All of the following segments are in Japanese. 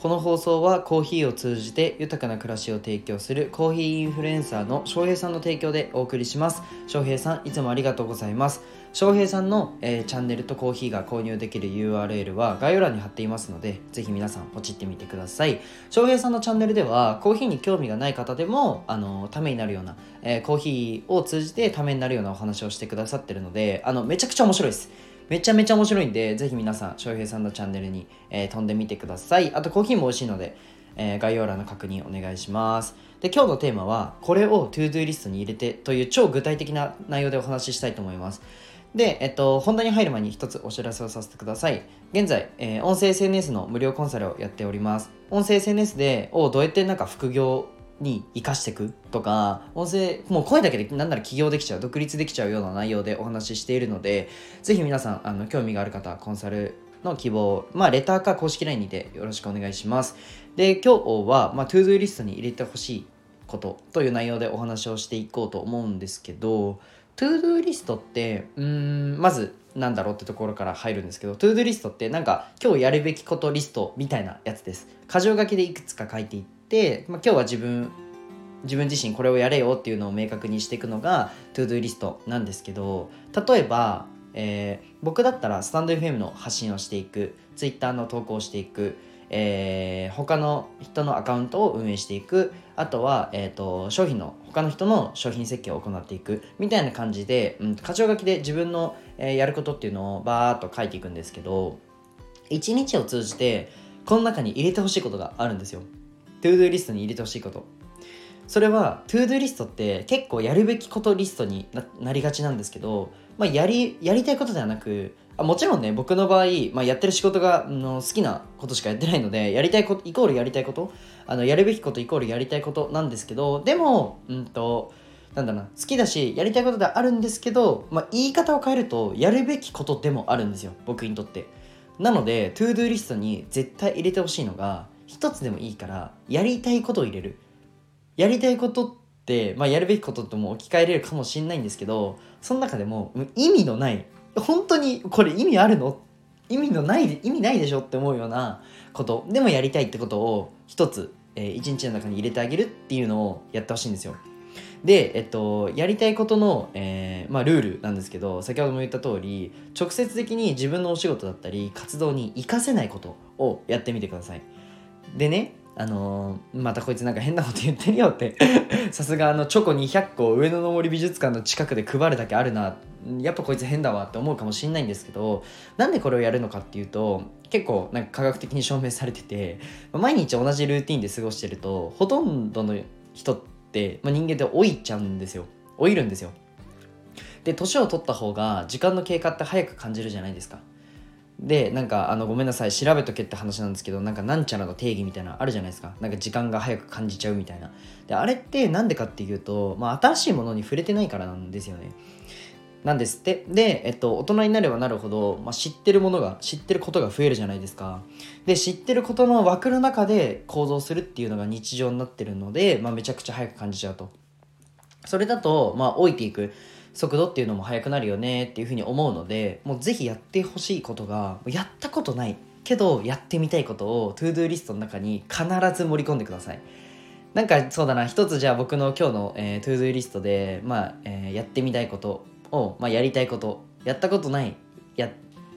この放送はコーヒーを通じて豊かな暮らしを提供するコーヒーインフルエンサーの翔平さんの提供でお送りします。翔平さんいつもありがとうございます。翔平さんの、えー、チャンネルとコーヒーが購入できる URL は概要欄に貼っていますのでぜひ皆さんポチってみてください。翔平さんのチャンネルではコーヒーに興味がない方でもあのためになるような、えー、コーヒーを通じてためになるようなお話をしてくださってるのであのめちゃくちゃ面白いです。めちゃめちゃ面白いんで、ぜひ皆さん、翔平さんのチャンネルに、えー、飛んでみてください。あと、コーヒーも美味しいので、えー、概要欄の確認お願いします。で、今日のテーマは、これを ToDo リストに入れてという超具体的な内容でお話ししたいと思います。で、えっと、本題に入る前に一つお知らせをさせてください。現在、えー、音声 SNS の無料コンサルをやっております。音声 SNS で、をどうやってなんか副業に生かしていくとか音声もう声だけでなんなら起業できちゃう独立できちゃうような内容でお話ししているのでぜひ皆さんあの興味がある方コンサルの希望まあレターか公式 LINE にてよろしくお願いします。で今日は、まあ、 ToDo リストに入れてほしいことという内容でお話をしていこうと思うんですけど ToDo リストってうんまずなんだろうってところから入るんですけどトゥードゥーリストってなんか今日やるべきことリストみたいなやつです。箇条書きでいくつか書いていって、まあ、今日は自分自分自身これをやれよっていうのを明確にしていくのが ToDo リストなんですけど例えば、えー、僕だったらスタンド FM の発信をしていく Twitter の投稿をしていく、えー、他の人のアカウントを運営していくあとは、えーと、商品の他の人の商品設計を行っていくみたいな感じで、うん、箇条書きで自分の、えー、やることっていうのをバーっと書いていくんですけど一日を通じてこの中に入れてほしいことがあるんですよ。 ToDo リストに入れてほしいこと。それは ToDo リストって結構やるべきことリストになりがちなんですけど、まあ、やりやりたいことではなくあもちろんね僕の場合、まあ、やってる仕事がの好きなことしかやってないのでやりたいことイコールやりたいことあのやるべきことイコールやりたいことなんですけどでもうんとなんだな好きだしやりたいことではあるんですけど、まあ、言い方を変えるとやるべきことでもあるんですよ僕にとって。なので ToDo リストに絶対入れてほしいのが一つでもいいからやりたいことを入れる。やりたいことって、まあ、やるべきこととも置き換えれるかもしんないんですけどその中でも意味のない本当にこれ意味あるの？意味のない意味ないでしょって思うようなこと。でもやりたいってことを一つ、えー、一日の中に入れてあげるっていうのをやってほしいんですよ。で、えっと、やりたいことの、えーまあ、ルールなんですけど先ほども言った通り直接的に自分のお仕事だったり活動に活かせないことをやってみてください。でねあのー、またこいつなんか変なこと言ってるよって。さすがあのチョコ200個上野の森美術館の近くで配るだけあるな。やっぱこいつ変だわって思うかもしんないんですけどなんでこれをやるのかっていうと結構なんか科学的に証明されてて毎日同じルーティンで過ごしてるとほとんどの人って、まあ、人間って老いちゃうんですよ。老いるんですよ。で年を取った方が時間の経過って早く感じるじゃないですか。でなんかあのごめんなさい調べとけって話なんですけどなんかなんちゃらの定義みたいなあるじゃないですか。なんか時間が早く感じちゃうみたいな。であれってなんでかっていうと、まあ、新しいものに触れてないからなんですよね。なんですって。で、えっと、大人になればなるほど、まあ、知ってるものが知ってることが増えるじゃないですか。で知ってることの枠の中で行動するっていうのが日常になってるので、まあ、めちゃくちゃ早く感じちゃうと。それだと、まあ、老いていく。速度っていうのも速くなるよねっていうふうに思うのでもうぜひやってほしいことがやったことないけどやってみたいことを ToDo リストの中に必ず盛り込んでください。なんかそうだな一つじゃあ僕の今日の、えー、ToDo リストで、まあえー、やってみたいことを、まあ、やりたいことやったことないや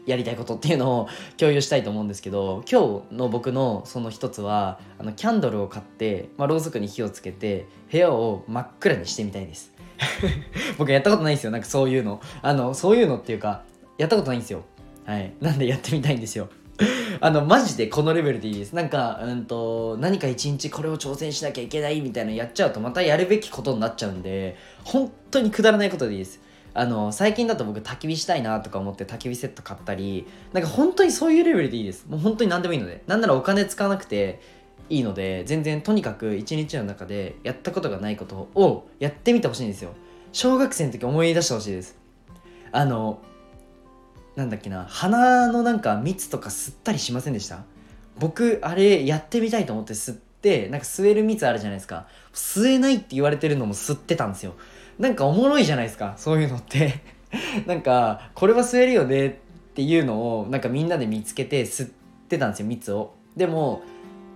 やりたいことっていうのを 共有したいと思うんですけど今日の僕のその一つはあのキャンドルを買って、まあ、ろうそくに火をつけて部屋を真っ暗にしてみたいです。僕やったことないんですよ。なんかそういうの。あのそういうのっていうかやったことないんですよ。はい。なんでやってみたいんですよ。あのマジでこのレベルでいいです。なんかうんと何か一日これを挑戦しなきゃいけないみたいなのやっちゃうとまたやるべきことになっちゃうんで本当にくだらないことでいいです。あの最近だと僕焚き火したいなとか思って焚き火セット買ったりなんか本当にそういうレベルでいいです。もう本当に何でもいいので。なんならお金使わなくていいので全然とにかく一日の中でやったことがないことをやってみてほしいんですよ。小学生の時思い出してほしいです。あのなんだっけな鼻のなんか蜜とか吸ったりしませんでした？僕あれやってみたいと思って吸ってなんか吸える蜜あるじゃないですか。吸えないって言われてるのも吸ってたんですよ。なんかおもろいじゃないですかそういうのって。なんかこれは吸えるよねっていうのをなんかみんなで見つけて吸ってたんですよ蜜を。でも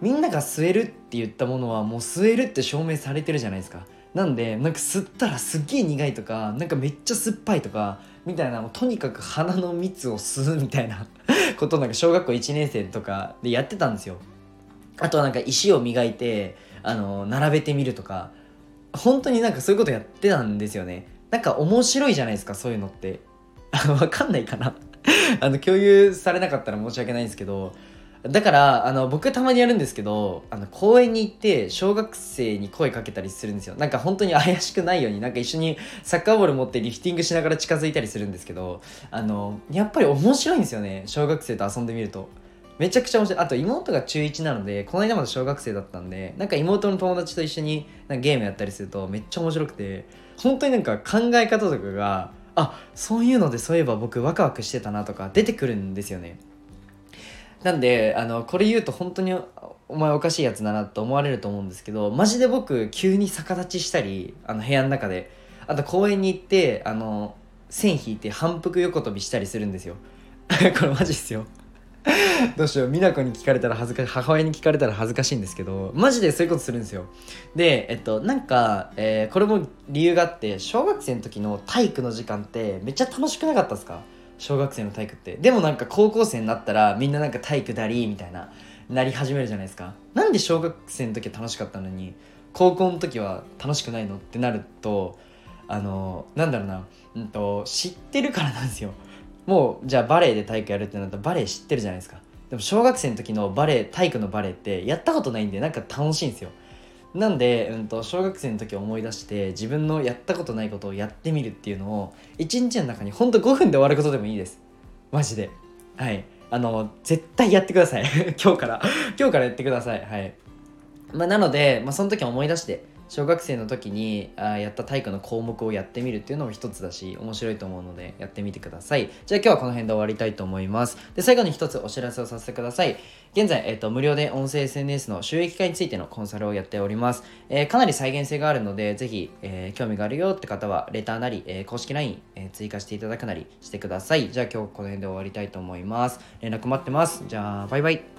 みんなが吸えるって言ったものはもう吸えるって証明されてるじゃないですか。なんでなんか吸ったらすっげえ苦いとかなんかめっちゃ酸っぱいとかみたいなもうとにかく鼻の蜜を吸うみたいな ことなんか小学校1年生とかでやってたんですよ。あとはなんか石を磨いてあの並べてみるとか本当になんかそういうことやってたんですよね。なんか面白いじゃないですかそういうのって。わかんないかな。あの共有されなかったら申し訳ないんですけどだからあの僕たまにやるんですけどあの公園に行って小学生に声かけたりするんですよ。なんか本当に怪しくないようになんか一緒にサッカーボール持ってリフティングしながら近づいたりするんですけどあのやっぱり面白いんですよね小学生と遊んでみると。めちゃくちゃ面白い。あと妹が中1なのでこの間まで小学生だったんでなんか妹の友達と一緒になんかゲームやったりするとめっちゃ面白くて本当になんか考え方とかがあそういうのでそういえば僕ワクワクしてたなとか出てくるんですよね。なんであのこれ言うと本当にお前おかしいやつだなと思われると思うんですけどマジで僕急に逆立ちしたりあの部屋の中であと公園に行ってあの線引いて反復横跳びしたりするんですよ。これマジっすよ。どうしよう。美奈子に聞かれたら恥ずかしい母親に聞かれたら恥ずかしいんですけどマジでそういうことするんですよ。でえっとなんか、えー、これも理由があって小学生の時の体育の時間ってめっちゃ楽しくなかったですか？小学生の体育って。でもなんか高校生になったらみんななんか体育だりみたいななり始めるじゃないですか。なんで小学生の時は楽しかったのに高校の時は楽しくないのってなるとあのなんだろうな、うんと、知ってるからなんですよ。もうじゃあバレエで体育やるってなったらバレエ知ってるじゃないですか。でも小学生の時のバレエ体育のバレエってやったことないんでなんか楽しいんですよ。なんで、うんと、小学生の時思い出して自分のやったことないことをやってみるっていうのを一日の中にほんと5分で終わることでもいいです。マジで。はい。あの絶対やってください。今日から。今日からやってください。はい。まあ、なので、まあ、その時思い出して小学生の時にあやった体育の項目をやってみるっていうのも一つだし面白いと思うのでやってみてください。じゃあ今日はこの辺で終わりたいと思います。で最後に一つお知らせをさせてください。現在、えーと、無料で音声 SNS の収益化についてのコンサルをやっております、えー、かなり再現性があるのでぜひ、えー、興味があるよって方はレターなり、えー、公式 LINE、え追加していただくなりしてください。じゃあ今日この辺で終わりたいと思います。連絡待ってます。じゃあバイバイ。